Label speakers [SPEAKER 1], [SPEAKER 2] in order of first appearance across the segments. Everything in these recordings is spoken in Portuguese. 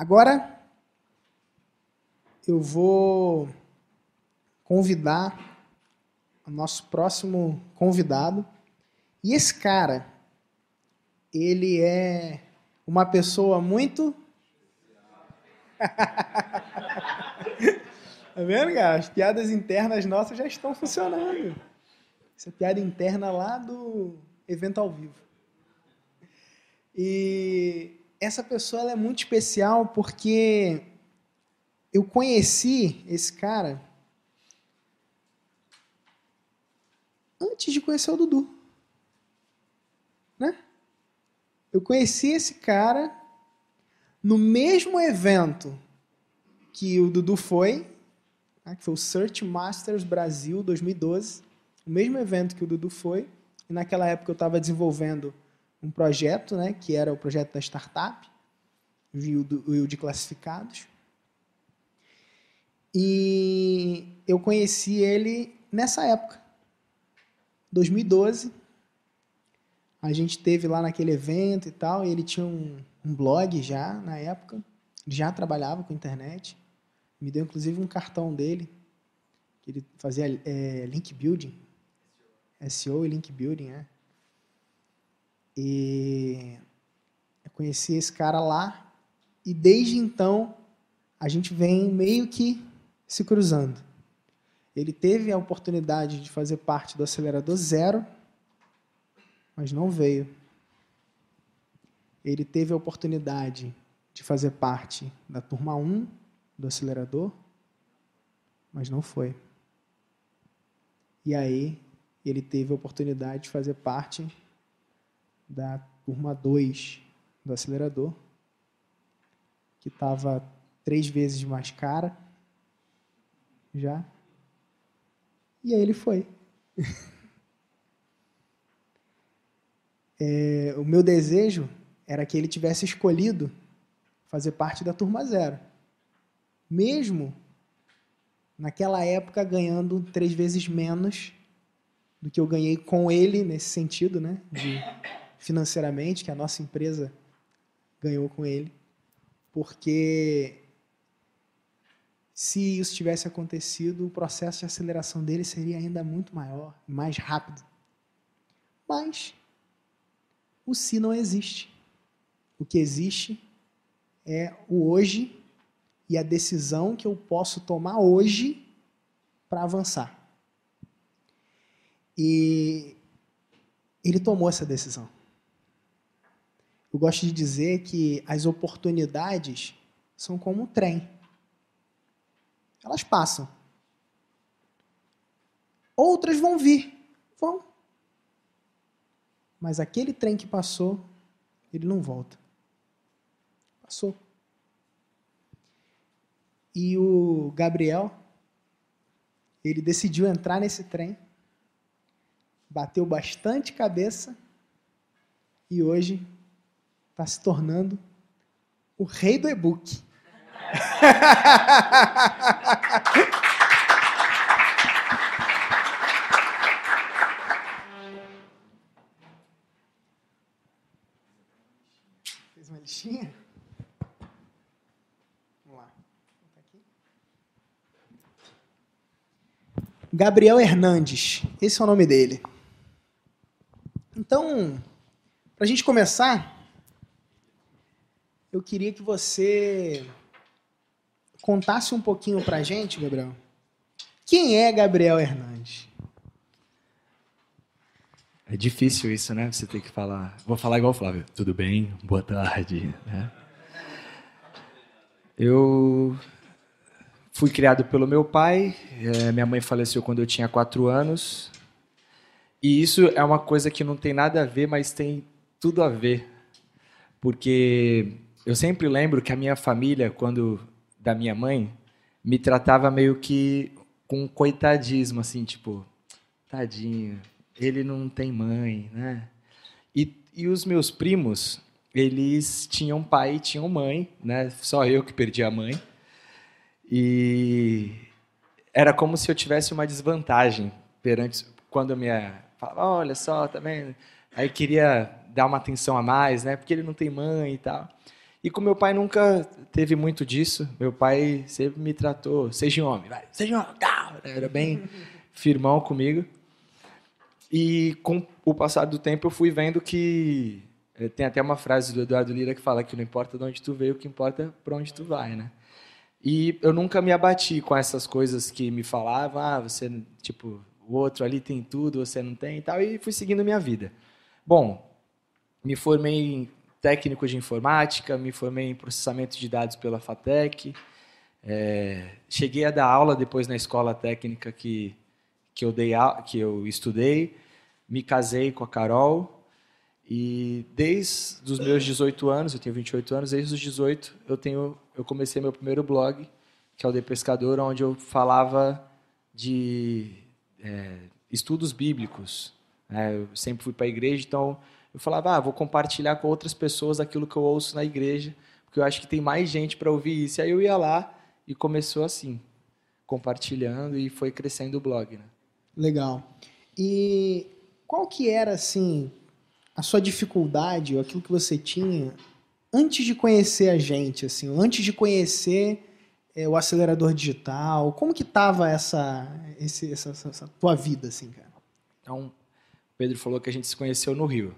[SPEAKER 1] Agora eu vou convidar o nosso próximo convidado. E esse cara, ele é uma pessoa muito. tá vendo, cara? As piadas internas nossas já estão funcionando. Essa piada interna lá do evento ao vivo. E essa pessoa ela é muito especial porque eu conheci esse cara antes de conhecer o Dudu. Né? Eu conheci esse cara no mesmo evento que o Dudu foi, né, que foi o Search Masters Brasil 2012, o mesmo evento que o Dudu foi, e naquela época eu estava desenvolvendo um projeto, né, que era o projeto da startup, o de classificados. E eu conheci ele nessa época, 2012. A gente teve lá naquele evento e tal, e ele tinha um, um blog já na época, já trabalhava com internet. Me deu inclusive um cartão dele, que ele fazia é, link building, SEO e link building, né? E eu conheci esse cara lá, e desde então a gente vem meio que se cruzando. Ele teve a oportunidade de fazer parte do acelerador zero, mas não veio. Ele teve a oportunidade de fazer parte da turma 1 do acelerador, mas não foi. E aí, ele teve a oportunidade de fazer parte da turma 2 do acelerador, que estava três vezes mais cara já. E aí ele foi. é, o meu desejo era que ele tivesse escolhido fazer parte da turma zero. Mesmo naquela época ganhando três vezes menos do que eu ganhei com ele nesse sentido, né? De financeiramente, que a nossa empresa ganhou com ele. Porque se isso tivesse acontecido, o processo de aceleração dele seria ainda muito maior, mais rápido. Mas o se não existe. O que existe é o hoje e a decisão que eu posso tomar hoje para avançar. E ele tomou essa decisão. Eu gosto de dizer que as oportunidades são como um trem elas passam. Outras vão vir. Vão. Mas aquele trem que passou, ele não volta. Passou. E o Gabriel, ele decidiu entrar nesse trem, bateu bastante cabeça e hoje está se tornando o rei do e-book. Fez uma lixinha? Vamos lá. Gabriel Hernandes, esse é o nome dele. Então, para a gente começar, eu queria que você contasse um pouquinho para a gente, Gabriel, quem é Gabriel Hernandes?
[SPEAKER 2] É difícil isso, né? Você tem que falar. Vou falar igual o Flávio. Tudo bem? Boa tarde. Né? Eu fui criado pelo meu pai. É, minha mãe faleceu quando eu tinha quatro anos. E isso é uma coisa que não tem nada a ver, mas tem tudo a ver. Porque eu sempre lembro que a minha família, quando da minha mãe me tratava meio que com coitadismo, assim, tipo, tadinho, ele não tem mãe, né? E, e os meus primos, eles tinham pai e tinham mãe, né? Só eu que perdi a mãe. E era como se eu tivesse uma desvantagem perante quando a minha falava, olha só, também, tá aí queria dar uma atenção a mais, né? Porque ele não tem mãe e tal. E com meu pai nunca teve muito disso. Meu pai sempre me tratou, seja um homem, vai, seja um homem, tá. Era bem firmão comigo. E com o passar do tempo eu fui vendo que eh, tem até uma frase do Eduardo Lira que fala que não importa de onde tu veio, o que importa é para onde tu vai, né? E eu nunca me abati com essas coisas que me falavam, ah, você, tipo, o outro ali tem tudo, você não tem e tal, e fui seguindo minha vida. Bom, me formei técnico de informática, me formei em processamento de dados pela FATEC, é, cheguei a dar aula depois na escola técnica que, que, eu dei, que eu estudei, me casei com a Carol, e desde os meus 18 anos, eu tenho 28 anos, desde os 18 eu tenho eu comecei meu primeiro blog, que é o The Pescador, onde eu falava de é, estudos bíblicos. É, eu sempre fui para a igreja, então eu falava, ah, vou compartilhar com outras pessoas aquilo que eu ouço na igreja, porque eu acho que tem mais gente para ouvir isso. E aí eu ia lá e começou assim, compartilhando e foi crescendo o blog. Né?
[SPEAKER 1] Legal. E qual que era, assim, a sua dificuldade, ou aquilo que você tinha antes de conhecer a gente, assim, antes de conhecer é, o acelerador digital, como que tava essa, essa, essa, tua vida, assim, cara?
[SPEAKER 2] Então, o Pedro falou que a gente se conheceu no Rio.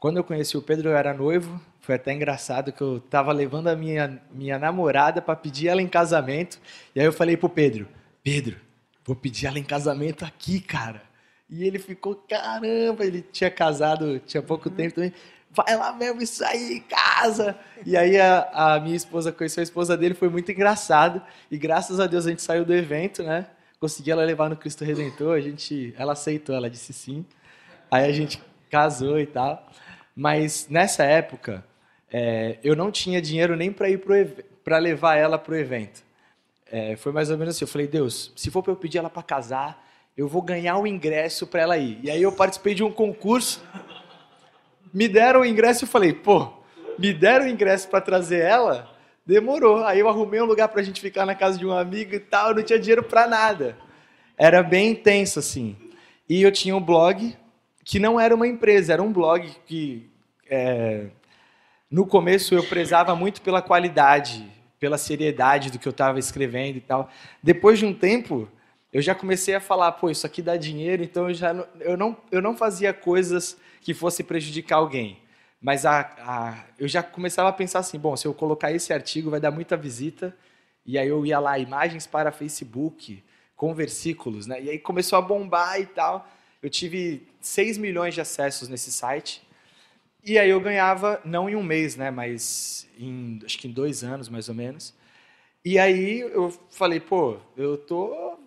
[SPEAKER 2] Quando eu conheci o Pedro, eu era noivo. Foi até engraçado que eu estava levando a minha, minha namorada para pedir ela em casamento. E aí eu falei pro Pedro: Pedro, vou pedir ela em casamento aqui, cara. E ele ficou, caramba, ele tinha casado, tinha pouco uhum. tempo também vai lá mesmo isso aí em casa. E aí a, a, minha esposa conheceu a esposa dele, foi muito engraçado. E graças a Deus a gente saiu do evento, né? Consegui ela levar no Cristo Redentor, a gente, ela aceitou, ela disse sim. Aí a gente casou e tal. Mas nessa época, é, eu não tinha dinheiro nem para ir para levar ela para o evento. É, foi mais ou menos assim. Eu falei, Deus, se for para eu pedir ela para casar, eu vou ganhar o ingresso para ela ir. E aí eu participei de um concurso me deram o ingresso e falei, pô, me deram o ingresso para trazer ela? Demorou. Aí eu arrumei um lugar para a gente ficar na casa de um amigo e tal, eu não tinha dinheiro para nada. Era bem intenso assim. E eu tinha um blog que não era uma empresa, era um blog que é, no começo eu prezava muito pela qualidade, pela seriedade do que eu estava escrevendo e tal. Depois de um tempo, eu já comecei a falar, pô, isso aqui dá dinheiro, então eu já eu não, eu não fazia coisas que fosse prejudicar alguém. Mas a, a, eu já começava a pensar assim, bom, se eu colocar esse artigo vai dar muita visita, e aí eu ia lá, imagens para Facebook, com versículos, né? E aí começou a bombar e tal. Eu tive 6 milhões de acessos nesse site, e aí eu ganhava, não em um mês, né? Mas em, acho que em dois anos, mais ou menos. E aí eu falei, pô, eu tô,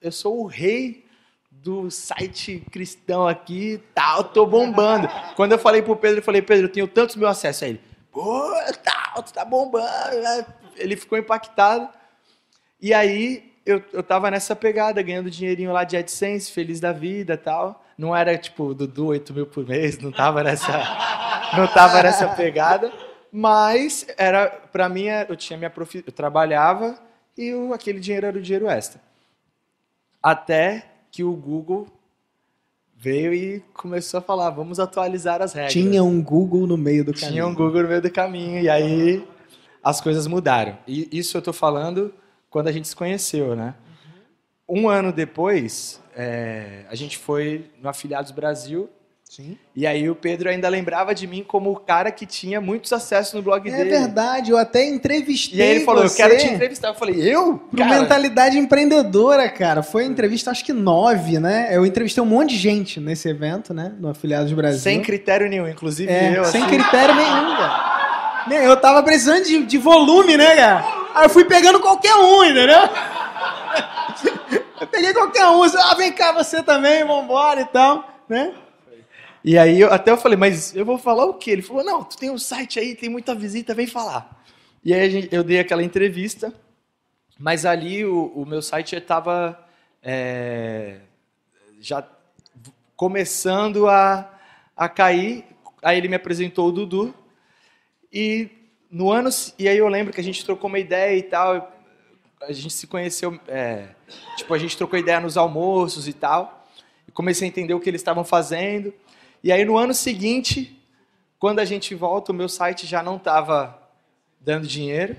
[SPEAKER 2] eu sou o rei do site cristão aqui tal, tô bombando. Quando eu falei pro Pedro, eu falei, Pedro, eu tenho tantos mil acessos. Aí ele, pô, tal, tu tá bombando. Ele ficou impactado. E aí eu, eu tava nessa pegada, ganhando dinheirinho lá de AdSense, feliz da vida tal. Não era tipo Dudu 8 mil por mês, não tava nessa, não tava nessa pegada. Mas era, para mim, eu tinha minha profi... eu trabalhava e eu, aquele dinheiro era o dinheiro extra. Até que o Google veio e começou a falar, vamos atualizar as regras.
[SPEAKER 1] Tinha um Google no meio do caminho.
[SPEAKER 2] Tinha um Google no meio do caminho, e aí as coisas mudaram. E isso eu estou falando quando a gente se conheceu, né? Uhum. Um ano depois, é, a gente foi no Afiliados Brasil
[SPEAKER 1] Sim.
[SPEAKER 2] E aí o Pedro ainda lembrava de mim como o cara que tinha muitos acessos no blog
[SPEAKER 1] é
[SPEAKER 2] dele.
[SPEAKER 1] É verdade, eu até entrevistei
[SPEAKER 2] E aí ele falou, eu quero te entrevistar. Eu falei, eu?
[SPEAKER 1] Pro cara? Mentalidade Empreendedora, cara. Foi entrevista, acho que nove, né? Eu entrevistei um monte de gente nesse evento, né? No Afiliados Brasil.
[SPEAKER 2] Sem critério nenhum, inclusive
[SPEAKER 1] é,
[SPEAKER 2] eu.
[SPEAKER 1] Sem assim... critério nenhum, cara. Eu tava precisando de, de volume, né, cara? Aí eu fui pegando qualquer um, entendeu? Eu peguei qualquer um. Ah, vem cá você também, vambora e tal, né?
[SPEAKER 2] E aí eu, até eu falei, mas eu vou falar o quê? Ele falou, não, tu tem um site aí, tem muita visita, vem falar. E aí gente, eu dei aquela entrevista, mas ali o, o meu site estava é, já começando a, a cair. Aí ele me apresentou o Dudu. E no ano e aí eu lembro que a gente trocou uma ideia e tal. A gente se conheceu, é, tipo a gente trocou ideia nos almoços e tal. E comecei a entender o que eles estavam fazendo. E aí no ano seguinte, quando a gente volta, o meu site já não estava dando dinheiro.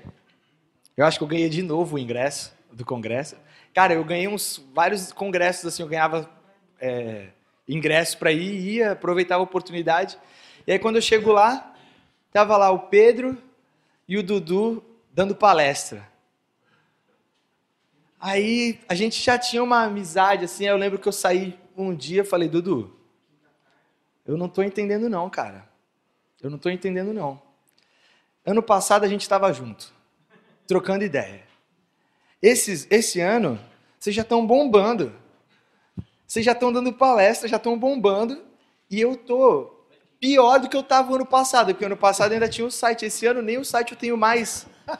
[SPEAKER 2] Eu acho que eu ganhei de novo o ingresso do congresso. Cara, eu ganhei uns vários congressos assim, eu ganhava é, ingresso para ir, ia, aproveitava a oportunidade. E aí quando eu chego lá, tava lá o Pedro e o Dudu dando palestra. Aí a gente já tinha uma amizade assim, eu lembro que eu saí um dia falei, Dudu, eu não estou entendendo não, cara. Eu não estou entendendo não. Ano passado a gente estava junto, trocando ideia. Esses, esse ano, vocês já estão bombando. Vocês já estão dando palestra, já estão bombando. E eu tô pior do que eu estava ano passado, porque ano passado ainda tinha um site. Esse ano nem o site eu tenho mais.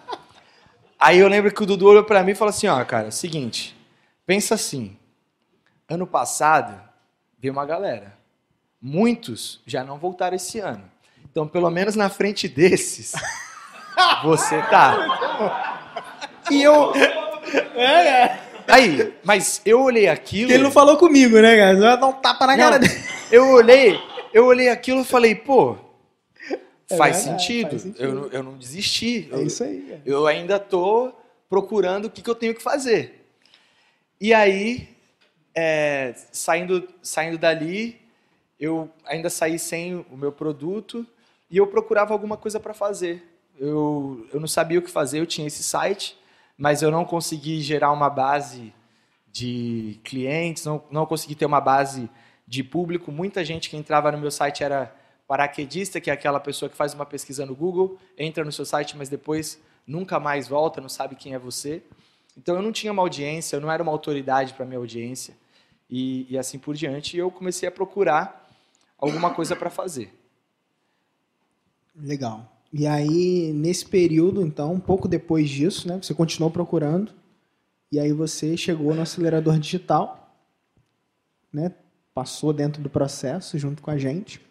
[SPEAKER 2] Aí eu lembro que o Dudu olhou para mim e falou assim: ó, cara, seguinte, pensa assim. Ano passado veio uma galera. Muitos já não voltaram esse ano. Então, pelo menos na frente desses, você tá. E eu. É, é. Aí, mas eu olhei aquilo. Porque
[SPEAKER 1] ele não falou comigo, né, cara? Você vai dar um tapa na não, cara dele.
[SPEAKER 2] Eu olhei, eu olhei aquilo e falei, pô, é faz, verdade, sentido. faz, sentido. Eu, eu não desisti.
[SPEAKER 1] É
[SPEAKER 2] eu,
[SPEAKER 1] isso aí. Cara.
[SPEAKER 2] Eu ainda tô procurando o que, que eu tenho que fazer. E aí, é, saindo, saindo dali, eu ainda saí sem o meu produto e eu procurava alguma coisa para fazer. Eu, eu não sabia o que fazer, eu tinha esse site, mas eu não consegui gerar uma base de clientes, não, não consegui ter uma base de público. Muita gente que entrava no meu site era paraquedista, que é aquela pessoa que faz uma pesquisa no Google, entra no seu site, mas depois nunca mais volta, não sabe quem é você. Então eu não tinha uma audiência, eu não era uma autoridade para minha audiência e, e, assim por diante. E eu comecei a procurar alguma coisa para fazer.
[SPEAKER 1] Legal. E aí, nesse período, então, um pouco depois disso, né, você continuou procurando, e aí você chegou no acelerador digital, né, passou dentro do processo junto com a gente,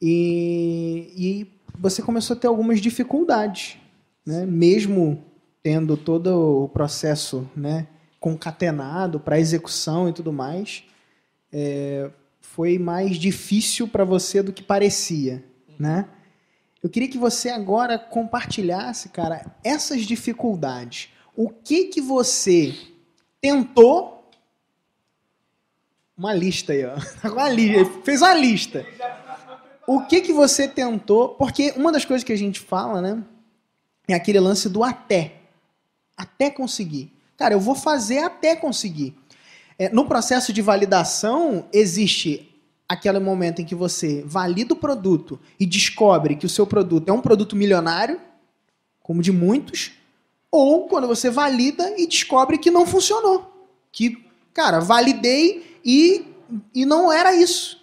[SPEAKER 1] e, e você começou a ter algumas dificuldades, né, mesmo tendo todo o processo né, concatenado para execução e tudo mais, é, foi mais difícil para você do que parecia, né? Eu queria que você agora compartilhasse, cara, essas dificuldades. O que que você tentou? Uma lista aí, ó. Uma lista. Fez uma lista. O que que você tentou? Porque uma das coisas que a gente fala, né, é aquele lance do até. Até conseguir. Cara, eu vou fazer até conseguir. É, no processo de validação, existe aquele momento em que você valida o produto e descobre que o seu produto é um produto milionário, como de muitos, ou quando você valida e descobre que não funcionou. Que, cara, validei e, e não era isso.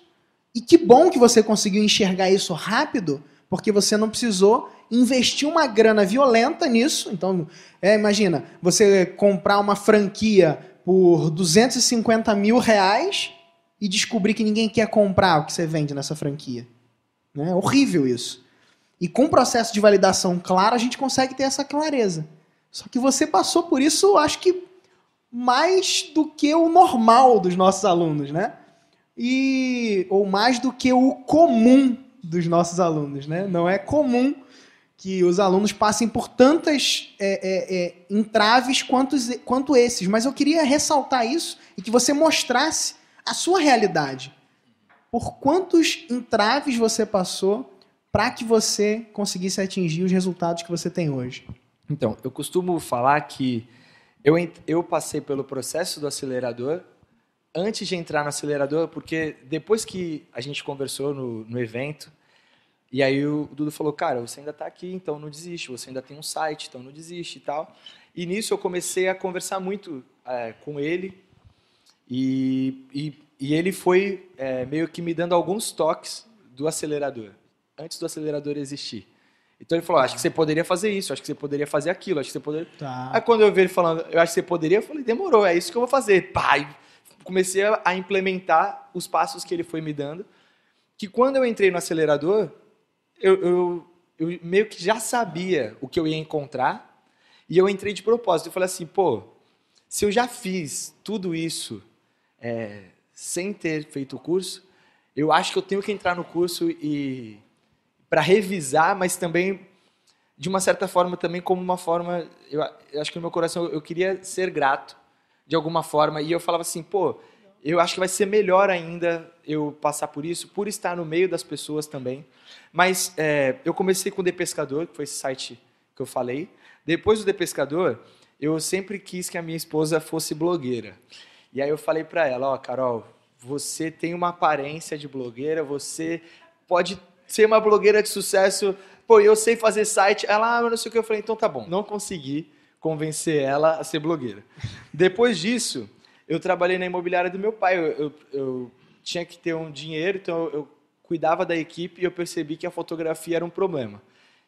[SPEAKER 1] E que bom que você conseguiu enxergar isso rápido, porque você não precisou investir uma grana violenta nisso. Então, é, imagina, você comprar uma franquia por 250 mil reais e descobrir que ninguém quer comprar o que você vende nessa franquia. Né? É horrível isso. E com o processo de validação claro, a gente consegue ter essa clareza. Só que você passou por isso, acho que mais do que o normal dos nossos alunos, né? E ou mais do que o comum dos nossos alunos, né? Não é comum que os alunos passem por tantas é, é, é, entraves quanto, quanto esses. Mas eu queria ressaltar isso e que você mostrasse a sua realidade. Por quantos entraves você passou para que você conseguisse atingir os resultados que você tem hoje?
[SPEAKER 2] Então, eu costumo falar que eu, eu passei pelo processo do acelerador antes de entrar no acelerador, porque depois que a gente conversou no, no evento, e aí o Dudu falou, cara, você ainda está aqui, então não desiste, você ainda tem um site, então não desiste e tal. E nisso eu comecei a conversar muito é, com ele, e, e, e ele foi é, meio que me dando alguns toques do acelerador, antes do acelerador existir. Então ele falou: acho que você poderia fazer isso, acho que você poderia fazer aquilo, acho que você poderia.
[SPEAKER 1] Tá.
[SPEAKER 2] Aí quando eu vi ele falando, eu acho que você poderia, eu falei: demorou, é isso que eu vou fazer. Pai, comecei a implementar os passos que ele foi me dando. Que quando eu entrei no acelerador, eu, eu, eu meio que já sabia o que eu ia encontrar e eu entrei de propósito. Eu falei assim: pô, se eu já fiz tudo isso é, sem ter feito o curso, eu acho que eu tenho que entrar no curso e para revisar, mas também de uma certa forma também como uma forma, eu, eu acho que no meu coração eu, queria ser grato de alguma forma e eu falava assim, pô, eu acho que vai ser melhor ainda eu passar por isso, por estar no meio das pessoas também. Mas é, eu comecei com o The Pescador, que foi esse site que eu falei. Depois do The Pescador, eu sempre quis que a minha esposa fosse blogueira. E aí eu falei para ela, ó, oh, Carol, você tem uma aparência de blogueira, você pode ser uma blogueira de sucesso. Pô, eu sei fazer site. Ela, ah, não sei o que. Eu falei, então tá bom. Não consegui convencer ela a ser blogueira. Depois disso, eu trabalhei na imobiliária do meu pai. Eu, eu, eu tinha que ter um dinheiro, então eu, eu cuidava da equipe e eu percebi que a fotografia era um problema.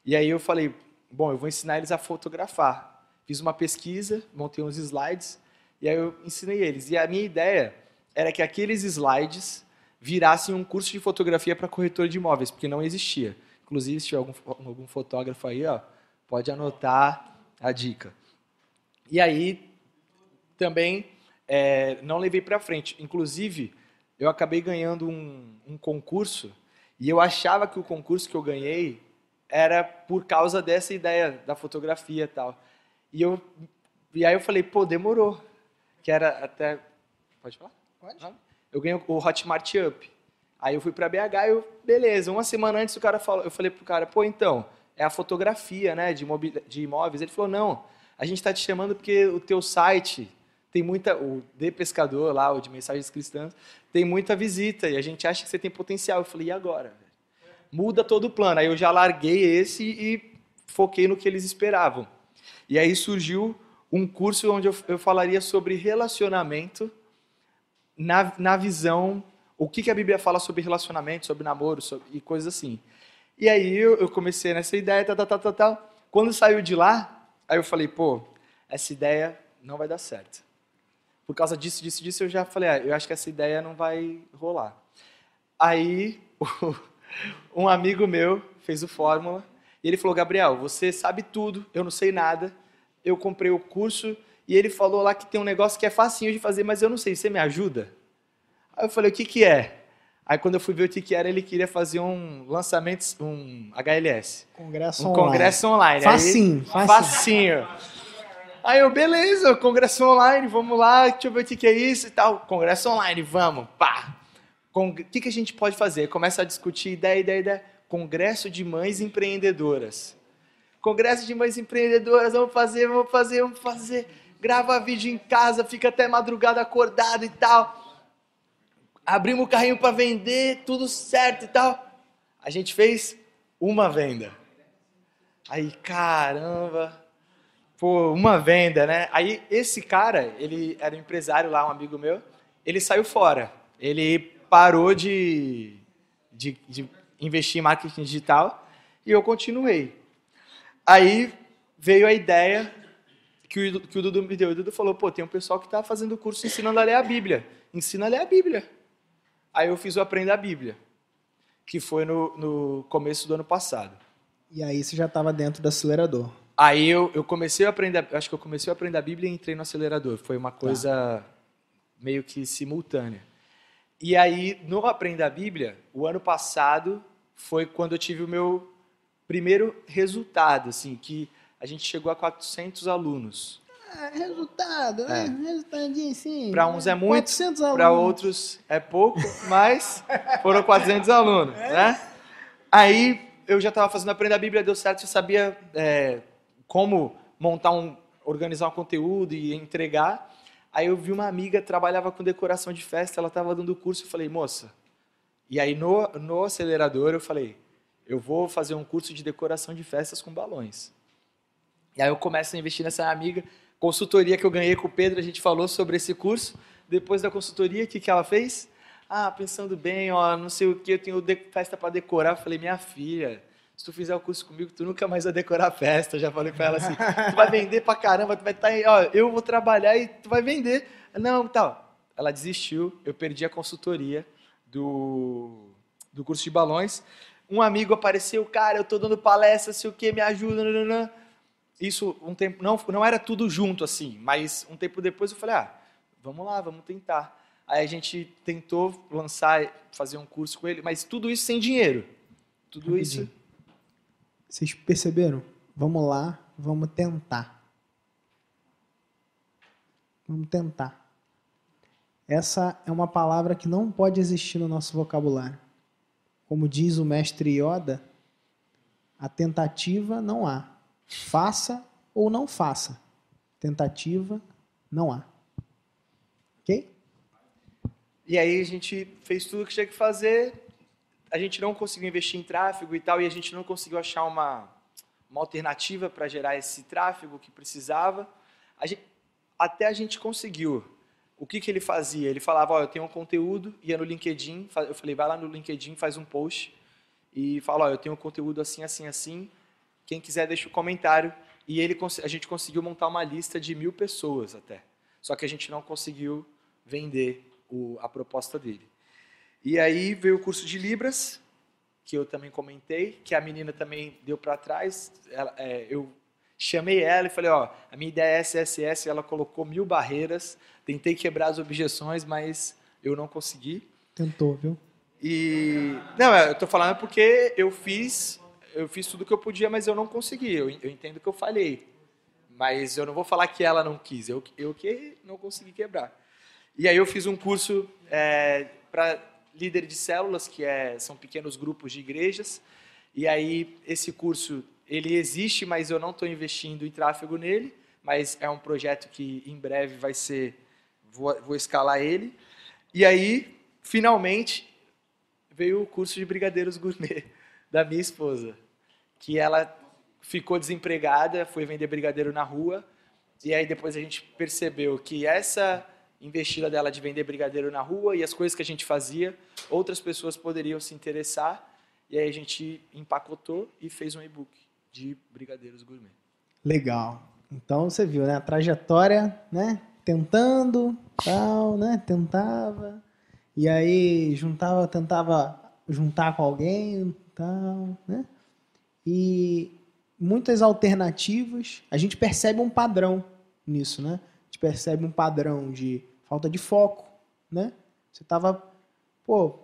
[SPEAKER 2] E aí eu falei, bom, eu vou ensinar eles a fotografar. Fiz uma pesquisa, montei uns slides e aí eu ensinei eles. E a minha ideia era que aqueles slides virassem um curso de fotografia para corretor de imóveis, porque não existia. Inclusive, se tiver algum, algum fotógrafo aí, ó, pode anotar a dica. E aí, também, é, não levei para frente. Inclusive, eu acabei ganhando um, um concurso e eu achava que o concurso que eu ganhei era por causa dessa ideia da fotografia e tal. E, eu, e aí eu falei, pô, demorou. Que era até... Pode falar? Pode. Eu ganhei o Hotmart Up. Aí eu fui para BH e eu, beleza. Uma semana antes o cara falou, eu falei pro cara, pô, então, é a fotografia, né, de, de imóveis. Ele falou, não, a gente está te chamando porque o teu site tem muita, o de pescador lá, o de mensagens cristãs, tem muita visita e a gente acha que você tem potencial. Eu falei, e agora? Muda todo o plano. Aí eu já larguei esse e foquei no que eles esperavam. E aí surgiu um curso onde eu, eu falaria sobre relacionamento na, na visão, o que, que a Bíblia fala sobre relacionamento, sobre namoro sobre, e coisas assim. E aí eu, eu comecei nessa ideia, tal, tal, tal, tal. Quando saiu de lá, aí eu falei, pô, essa ideia não vai dar certo. Por causa disso, disso, disso, eu já falei, ah, eu acho que essa ideia não vai rolar. Aí, um amigo meu fez o Fórmula, e ele falou, Gabriel, você sabe tudo, eu não sei nada, eu comprei o curso e ele falou lá que tem um negócio que é facinho de fazer, mas eu não sei, você me ajuda? Aí eu falei, o que que é? Aí quando eu fui ver o que que era, ele queria fazer um lançamento, um HLS.
[SPEAKER 1] Congresso
[SPEAKER 2] um
[SPEAKER 1] online.
[SPEAKER 2] congresso online.
[SPEAKER 1] Facinho,
[SPEAKER 2] Aí,
[SPEAKER 1] facinho.
[SPEAKER 2] facinho. Aí eu, beleza, congresso online, vamos lá, deixa eu ver o que que é isso e tal. Congresso online, vamos, pá. O que, que a gente pode fazer? Começa a discutir ideia, ideia, ideia. Congresso de Mães Empreendedoras. Congresso de Mães Empreendedoras, vamos fazer, vamos fazer, vamos fazer grava vídeo em casa, fica até madrugada acordado e tal. Abrimos o carrinho para vender, tudo certo e tal. A gente fez uma venda. Aí, caramba, pô, uma venda, né? Aí esse cara, ele era um empresário lá, um amigo meu, ele saiu fora. Ele parou de, de, de investir em marketing digital e eu continuei. Aí veio a ideia que o, que o Dudu me deu. O Dudu falou, pô, tem um pessoal que está fazendo curso ensinando a ler a Bíblia. Ensina a ler a Bíblia. Aí eu fiz o Aprenda a Bíblia, que foi no, no começo do ano passado.
[SPEAKER 1] E aí você já estava dentro do acelerador.
[SPEAKER 2] Aí eu, eu comecei a aprender, acho que eu comecei a aprender a Bíblia e entrei no acelerador. Foi uma coisa tá. meio que simultânea. E aí, no Aprenda a Bíblia, o ano passado foi quando eu tive o meu primeiro resultado, assim, que a gente chegou a 400 alunos.
[SPEAKER 1] Ah, resultado, né? É. Resultadinho sim.
[SPEAKER 2] Para uns é muito, para outros é pouco, mas foram 400 alunos, é. né? Aí eu já estava fazendo aprender a Bíblia, deu certo, eu sabia é, como montar um, organizar um conteúdo e entregar. Aí eu vi uma amiga trabalhava com decoração de festa, ela estava dando curso, eu falei, moça. E aí no, no acelerador eu falei, eu vou fazer um curso de decoração de festas com balões. E aí eu começo a investir nessa amiga. Consultoria que eu ganhei com o Pedro, a gente falou sobre esse curso. Depois da consultoria, o que, que ela fez? Ah, pensando bem, ó, não sei o que, eu tenho festa para decorar. Eu falei, minha filha, se tu fizer o curso comigo, tu nunca mais vai decorar a festa. Eu já falei para ela assim, tu vai vender para caramba, tu vai estar, tá, ó, eu vou trabalhar e tu vai vender. Não, tal. Ela desistiu, eu perdi a consultoria do, do curso de balões. Um amigo apareceu, cara, eu tô dando palestra, sei o que, me ajuda, não isso um tempo não não era tudo junto assim, mas um tempo depois eu falei, ah, vamos lá, vamos tentar. Aí a gente tentou lançar, fazer um curso com ele, mas tudo isso sem dinheiro. Tudo isso.
[SPEAKER 1] Vocês perceberam? Vamos lá, vamos tentar. Vamos tentar. Essa é uma palavra que não pode existir no nosso vocabulário. Como diz o mestre Yoda, a tentativa não há. Faça ou não faça. Tentativa não há. Ok?
[SPEAKER 2] E aí a gente fez tudo o que tinha que fazer. A gente não conseguiu investir em tráfego e tal, e a gente não conseguiu achar uma, uma alternativa para gerar esse tráfego que precisava. A gente, até a gente conseguiu o que, que ele fazia? Ele falava, ó, eu tenho um conteúdo, ia no LinkedIn, eu falei, vai lá no LinkedIn, faz um post e fala, ó, eu tenho um conteúdo assim, assim, assim, quem quiser deixa o um comentário. E ele, a gente conseguiu montar uma lista de mil pessoas até. Só que a gente não conseguiu vender o, a proposta dele. E aí veio o curso de Libras, que eu também comentei, que a menina também deu para trás. Ela, é, eu chamei ela e falei, ó, a minha ideia é SSS, ela colocou mil barreiras, Tentei quebrar as objeções, mas eu não consegui.
[SPEAKER 1] Tentou, viu?
[SPEAKER 2] E não, eu tô falando porque eu fiz, eu fiz tudo que eu podia, mas eu não consegui. Eu, eu entendo que eu falhei, mas eu não vou falar que ela não quis. Eu, eu que não consegui quebrar. E aí eu fiz um curso é, para líder de células, que é, são pequenos grupos de igrejas. E aí esse curso ele existe, mas eu não estou investindo em tráfego nele. Mas é um projeto que em breve vai ser vou, vou escalar ele. E aí, finalmente, veio o curso de brigadeiros gourmet da minha esposa, que ela ficou desempregada, foi vender brigadeiro na rua, e aí depois a gente percebeu que essa investida dela de vender brigadeiro na rua e as coisas que a gente fazia, outras pessoas poderiam se interessar, e aí a gente empacotou e fez um e-book de brigadeiros gourmet.
[SPEAKER 1] Legal. Então você viu, né? A trajetória, né? tentando, tal, né? Tentava. E aí juntava, tentava juntar com alguém, tal, né? E muitas alternativas. A gente percebe um padrão nisso, né? A gente percebe um padrão de falta de foco, né? Você tava, pô,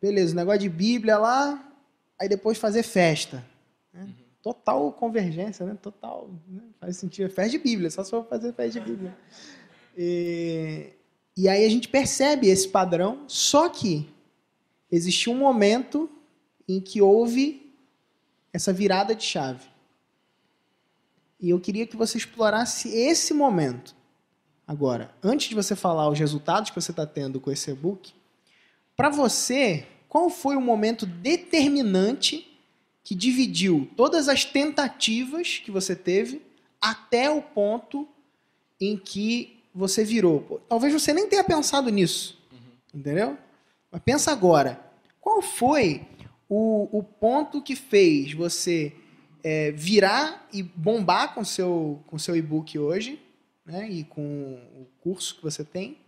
[SPEAKER 1] beleza, negócio de Bíblia lá, aí depois fazer festa. Né? Uhum. Total convergência, né? Total, né? faz sentido. Festa de Bíblia, só se for fazer festa de Bíblia. E, e aí a gente percebe esse padrão, só que existiu um momento em que houve essa virada de chave. E eu queria que você explorasse esse momento. Agora, antes de você falar os resultados que você está tendo com esse e-book, para você, qual foi o momento determinante que dividiu todas as tentativas que você teve até o ponto em que você virou. Talvez você nem tenha pensado nisso, uhum. entendeu? Mas pensa agora, qual foi o, o ponto que fez você é, virar e bombar com seu com seu e-book hoje, né? E com o curso que você tem,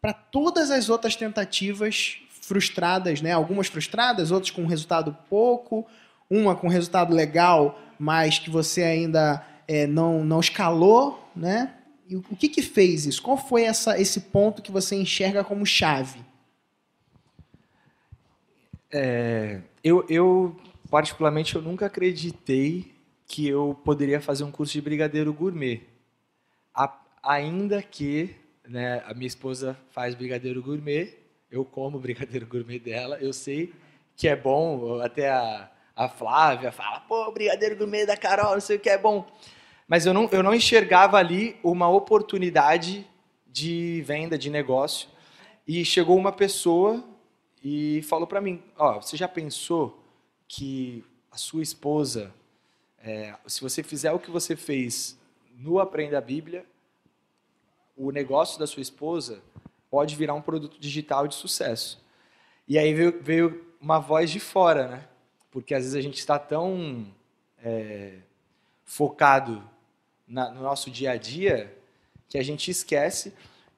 [SPEAKER 1] para todas as outras tentativas frustradas, né? Algumas frustradas, outras com resultado pouco, uma com resultado legal, mas que você ainda é, não, não escalou, né? E o que que fez isso? Qual foi essa, esse ponto que você enxerga como chave?
[SPEAKER 2] É, eu, eu, particularmente, eu nunca acreditei que eu poderia fazer um curso de brigadeiro gourmet. A, ainda que né, a minha esposa faz brigadeiro gourmet, eu como brigadeiro gourmet dela, eu sei que é bom, até a, a Flávia fala, pô, brigadeiro gourmet da Carol, não sei o que é bom mas eu não, eu não enxergava ali uma oportunidade de venda, de negócio. E chegou uma pessoa e falou para mim: Ó, oh, você já pensou que a sua esposa, é, se você fizer o que você fez no Aprenda a Bíblia, o negócio da sua esposa pode virar um produto digital de sucesso. E aí veio, veio uma voz de fora, né? Porque às vezes a gente está tão é, focado na, no nosso dia a dia que a gente esquece.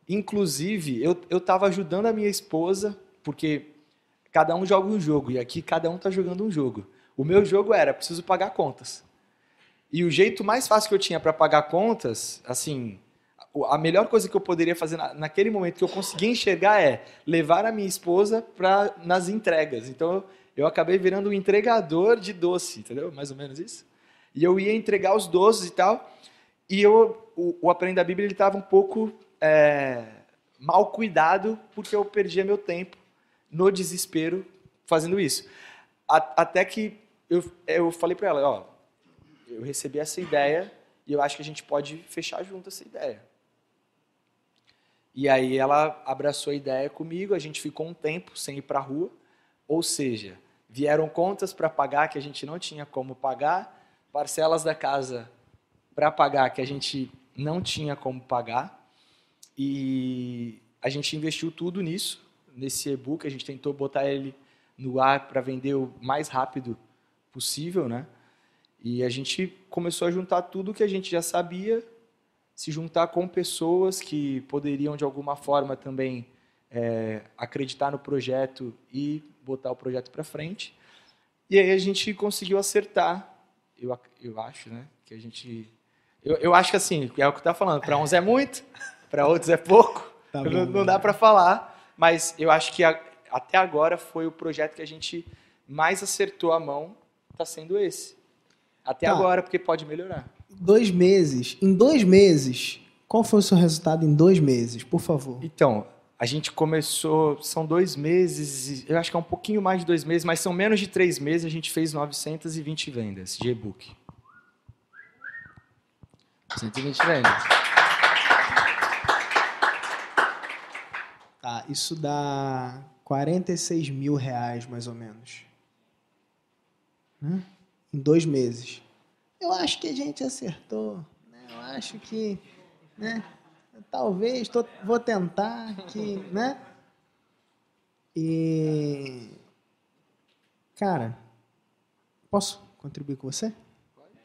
[SPEAKER 2] Inclusive, eu estava ajudando a minha esposa, porque cada um joga um jogo, e aqui cada um está jogando um jogo. O meu jogo era, preciso pagar contas. E o jeito mais fácil que eu tinha para pagar contas, assim, a melhor coisa que eu poderia fazer naquele momento que eu conseguia enxergar é levar a minha esposa para nas entregas. Então eu acabei virando um entregador de doce, entendeu? Mais ou menos isso. E eu ia entregar os doces e tal. E eu, o, o Aprenda a Bíblia estava um pouco é, mal cuidado porque eu perdia meu tempo no desespero fazendo isso. A, até que eu, eu falei para ela, ó, eu recebi essa ideia e eu acho que a gente pode fechar junto essa ideia. E aí ela abraçou a ideia comigo, a gente ficou um tempo sem ir para a rua, ou seja, vieram contas para pagar que a gente não tinha como pagar, parcelas da casa para pagar que a gente não tinha como pagar, e a gente investiu tudo nisso, nesse e-book, a gente tentou botar ele no ar para vender o mais rápido possível, né? E a gente começou a juntar tudo que a gente já sabia, se juntar com pessoas que poderiam de alguma forma também é, acreditar no projeto e botar o projeto para frente. E aí a gente conseguiu acertar, eu, eu acho, né? Que a gente, eu, eu acho que assim, é o que está falando. Para uns é muito, para outros é pouco. Tá bom, não, não, dá para falar, mas eu acho que a, até agora foi o projeto que a gente mais acertou a mão, está sendo esse. Até tá. agora, porque pode melhorar.
[SPEAKER 1] Dois meses. Em dois meses, qual foi o seu resultado em dois meses, por favor?
[SPEAKER 2] Então, a gente começou, são dois meses, eu acho que é um pouquinho mais de dois meses, mas são menos de três meses, a gente fez 920 vendas de e-book. 120 vendas.
[SPEAKER 1] Isso dá 46 mil reais, mais ou menos. Né? em dois meses. Eu acho que a gente acertou. Né? Eu acho que, né? Talvez, tô, vou tentar que, né? E cara, posso contribuir com você?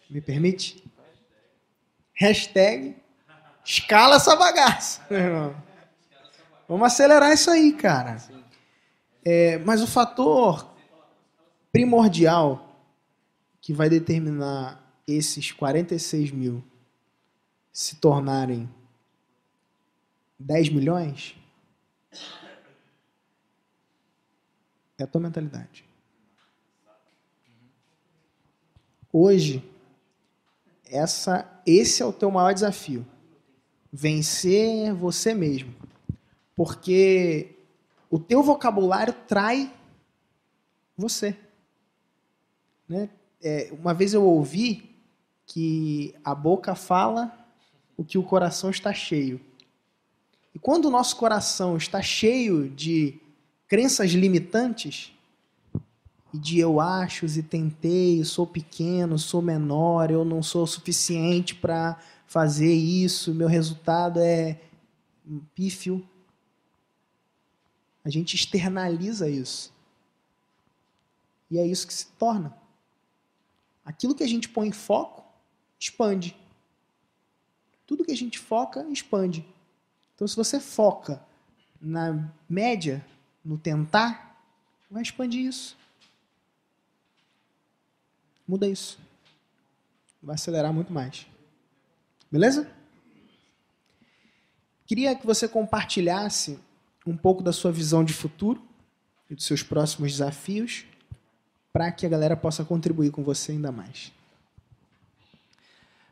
[SPEAKER 1] Me permite? Hashtag escala essa bagaça. Vamos acelerar isso aí, cara. É, mas o fator primordial que vai determinar esses 46 mil se tornarem 10 milhões é a tua mentalidade. Hoje, essa, esse é o teu maior desafio. Vencer você mesmo. Porque o teu vocabulário trai você. Né? é, uma vez eu ouvi que a boca fala o que o coração está cheio. E quando o nosso coração está cheio de crenças limitantes, e de eu acho e tentei, sou pequeno, sou menor, eu não sou suficiente para fazer isso, meu resultado é pífio. A gente externaliza isso. E é isso que se torna Aquilo que a gente põe em foco, expande. Tudo que a gente foca, expande. Então, se você foca na média, no tentar, vai expandir isso. Muda isso. Vai acelerar muito mais. Beleza? Queria que você compartilhasse um pouco da sua visão de futuro e dos seus próximos desafios para que a galera possa contribuir com você ainda mais?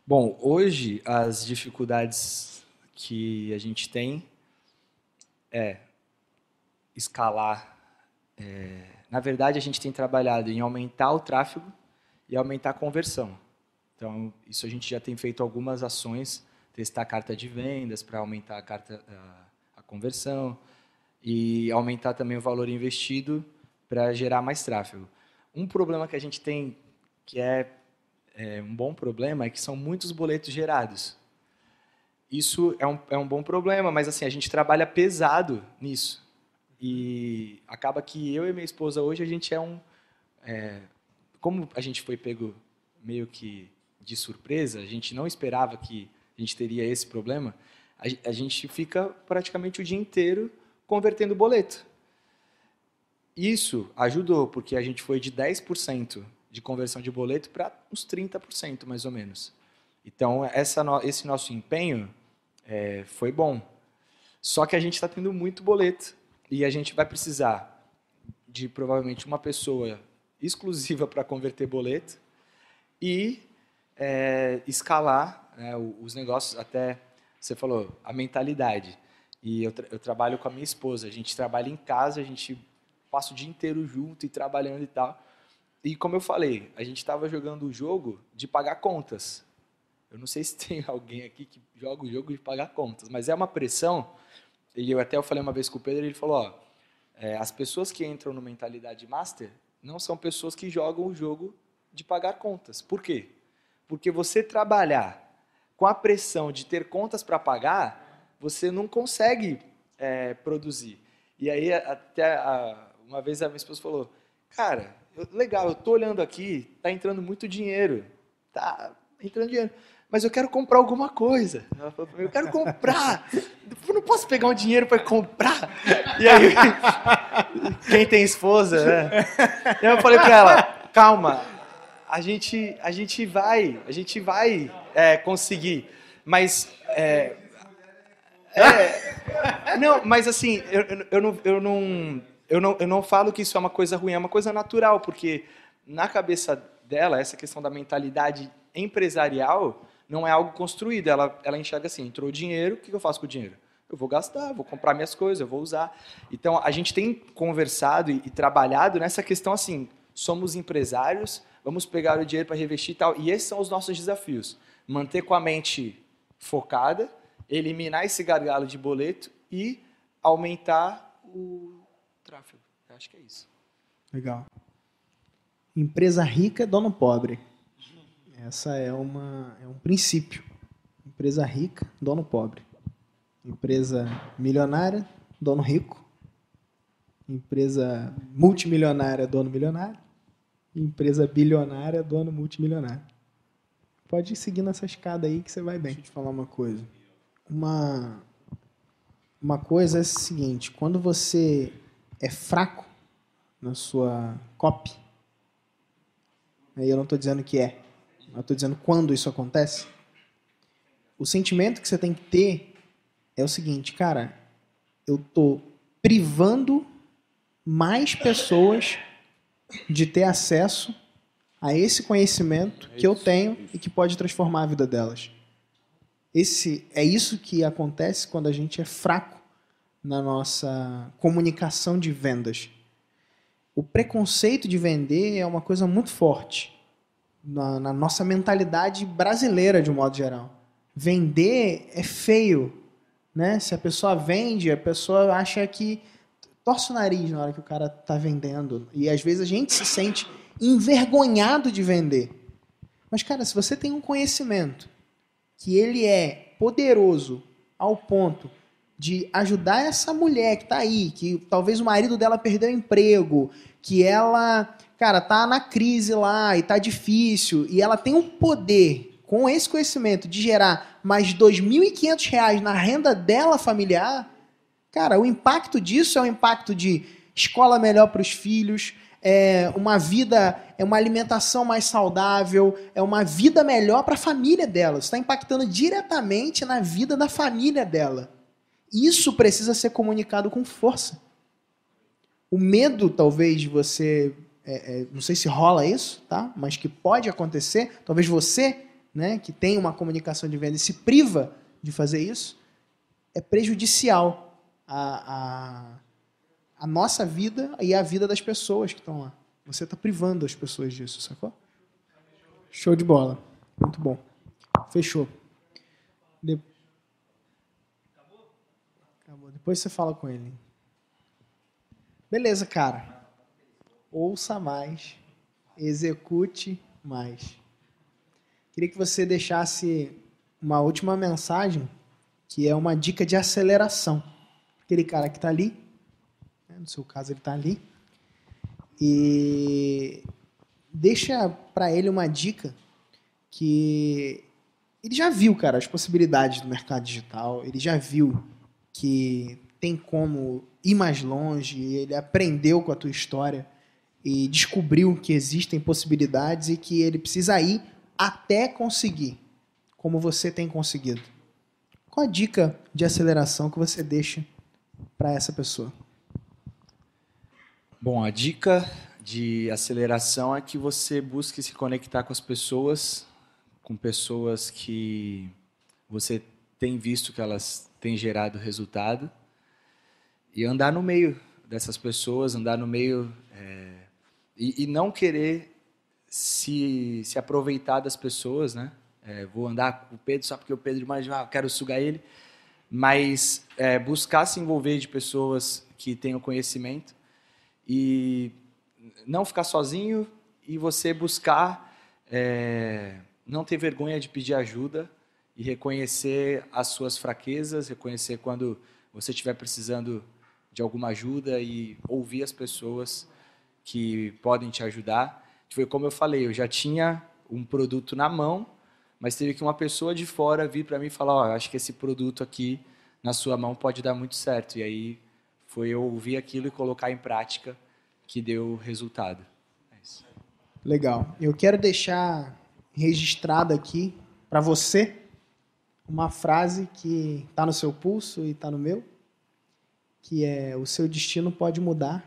[SPEAKER 2] Bom, hoje as dificuldades que a gente tem é escalar. É, na verdade, a gente tem trabalhado em aumentar o tráfego e aumentar a conversão. Então, isso a gente já tem feito algumas ações, testar a carta de vendas para aumentar a, carta, a, a conversão e aumentar também o valor investido para gerar mais tráfego. Um problema que a gente tem, que é, é um bom problema, é que são muitos boletos gerados. Isso é um, é um bom problema, mas assim a gente trabalha pesado nisso. E acaba que eu e minha esposa hoje a gente é um. É, como a gente foi pego meio que de surpresa, a gente não esperava que a gente teria esse problema, a, a gente fica praticamente o dia inteiro convertendo boleto. Isso ajudou, porque a gente foi de 10% de conversão de boleto para uns 30%, mais ou menos. Então, essa esse nosso empenho é, foi bom. Só que a gente está tendo muito boleto. E a gente vai precisar de provavelmente uma pessoa exclusiva para converter boleto e é, escalar né, os negócios até, você falou, a mentalidade. E eu, tra eu trabalho com a minha esposa, a gente trabalha em casa, a gente passa o dia inteiro junto e trabalhando e tal. E como eu falei, a gente estava jogando o jogo de pagar contas. Eu não sei se tem alguém aqui que joga o jogo de pagar contas, mas é uma pressão. E eu até eu falei uma vez com o Pedro, ele falou, ó, é, as pessoas que entram no mentalidade master não são pessoas que jogam o jogo de pagar contas. Por quê? Porque você trabalhar com a pressão de ter contas para pagar, você não consegue é, produzir. E aí até a, uma vez a minha esposa falou, cara, legal, eu tô olhando aqui, tá entrando muito dinheiro, tá entrando dinheiro mas eu quero comprar alguma coisa. Ela falou eu quero comprar. Eu não posso pegar um dinheiro para comprar. E aí, quem tem esposa, né? Eu falei para ela, calma, a gente, a gente vai, a gente vai é, conseguir, mas é, é, não, mas assim, eu, eu, não, eu, não, eu, não, eu não falo que isso é uma coisa ruim, é uma coisa natural, porque na cabeça dela, essa questão da mentalidade empresarial, não é algo construído. Ela, ela enxerga assim: entrou dinheiro, o que eu faço com o dinheiro? Eu vou gastar, vou comprar minhas coisas, eu vou usar. Então, a gente tem conversado e, e trabalhado nessa questão assim: somos empresários, vamos pegar o dinheiro para revestir e tal. E esses são os nossos desafios: manter com a mente focada, eliminar esse gargalo de boleto e aumentar o tráfego. Eu acho que é isso.
[SPEAKER 1] Legal. Empresa rica, dono pobre. Essa é, uma, é um princípio. Empresa rica, dono pobre. Empresa milionária, dono rico. Empresa multimilionária, dono milionário. Empresa bilionária, dono multimilionário. Pode ir seguindo essa escada aí que você vai bem. Deixa eu te falar uma coisa. Uma, uma coisa é a seguinte: quando você é fraco na sua copy, aí eu não estou dizendo que é, eu estou dizendo quando isso acontece. O sentimento que você tem que ter é o seguinte, cara, eu estou privando mais pessoas de ter acesso a esse conhecimento que eu tenho e que pode transformar a vida delas. Esse é isso que acontece quando a gente é fraco na nossa comunicação de vendas. O preconceito de vender é uma coisa muito forte na, na nossa mentalidade brasileira, de um modo geral. Vender é feio, né? Se a pessoa vende, a pessoa acha que torce o nariz na hora que o cara está vendendo. E às vezes a gente se sente envergonhado de vender. Mas, cara, se você tem um conhecimento que ele é poderoso ao ponto de ajudar essa mulher que está aí, que talvez o marido dela perdeu o emprego, que ela cara, tá na crise lá e tá difícil, e ela tem um poder com esse conhecimento de gerar mais R$ 2.500 na renda dela familiar, cara, o impacto disso é um impacto de escola melhor para os filhos, é uma vida, é uma alimentação mais saudável, é uma vida melhor para a família dela. Está impactando diretamente na vida da família dela. Isso precisa ser comunicado com força. O medo, talvez, de você é, é, não sei se rola isso, tá? Mas que pode acontecer. Talvez você, né, que tem uma comunicação de venda e se priva de fazer isso, é prejudicial a, a, a nossa vida e a vida das pessoas que estão lá. Você está privando as pessoas disso, sacou? Show de bola. Muito bom. Fechou. De... Acabou. Depois você fala com ele. Beleza, cara ouça mais, execute mais. Queria que você deixasse uma última mensagem, que é uma dica de aceleração. Aquele cara que está ali, né, no seu caso ele está ali, e deixa para ele uma dica que ele já viu, cara, as possibilidades do mercado digital, ele já viu que tem como ir mais longe, ele aprendeu com a tua história e descobriu que existem possibilidades e que ele precisa ir até conseguir, como você tem conseguido. Qual a dica de aceleração que você deixa para essa pessoa?
[SPEAKER 2] Bom, a dica de aceleração é que você busque se conectar com as pessoas com pessoas que você tem visto que elas têm gerado resultado e andar no meio dessas pessoas, andar no meio é, e, e, não querer se, se aproveitar das pessoas, né? É, vou andar com o Pedro só porque o Pedro mais ah, quero sugar ele, mas é, buscar se envolver de pessoas que tenham conhecimento e não ficar sozinho e você buscar é, não ter vergonha de pedir ajuda e reconhecer as suas fraquezas, reconhecer quando você estiver precisando de alguma ajuda e ouvir as pessoas que podem te ajudar. Foi como eu falei, eu já tinha um produto na mão, mas teve que uma pessoa de fora vir para mim e falar, ó, oh, acho que esse produto aqui na sua mão pode dar muito certo. E aí foi eu ouvir aquilo e colocar em prática que deu resultado. É
[SPEAKER 1] Legal. Eu quero deixar registrado aqui para você uma frase que está no seu pulso e está no meu que é o seu destino pode mudar,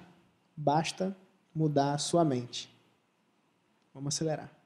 [SPEAKER 1] basta mudar a sua mente. Vamos acelerar.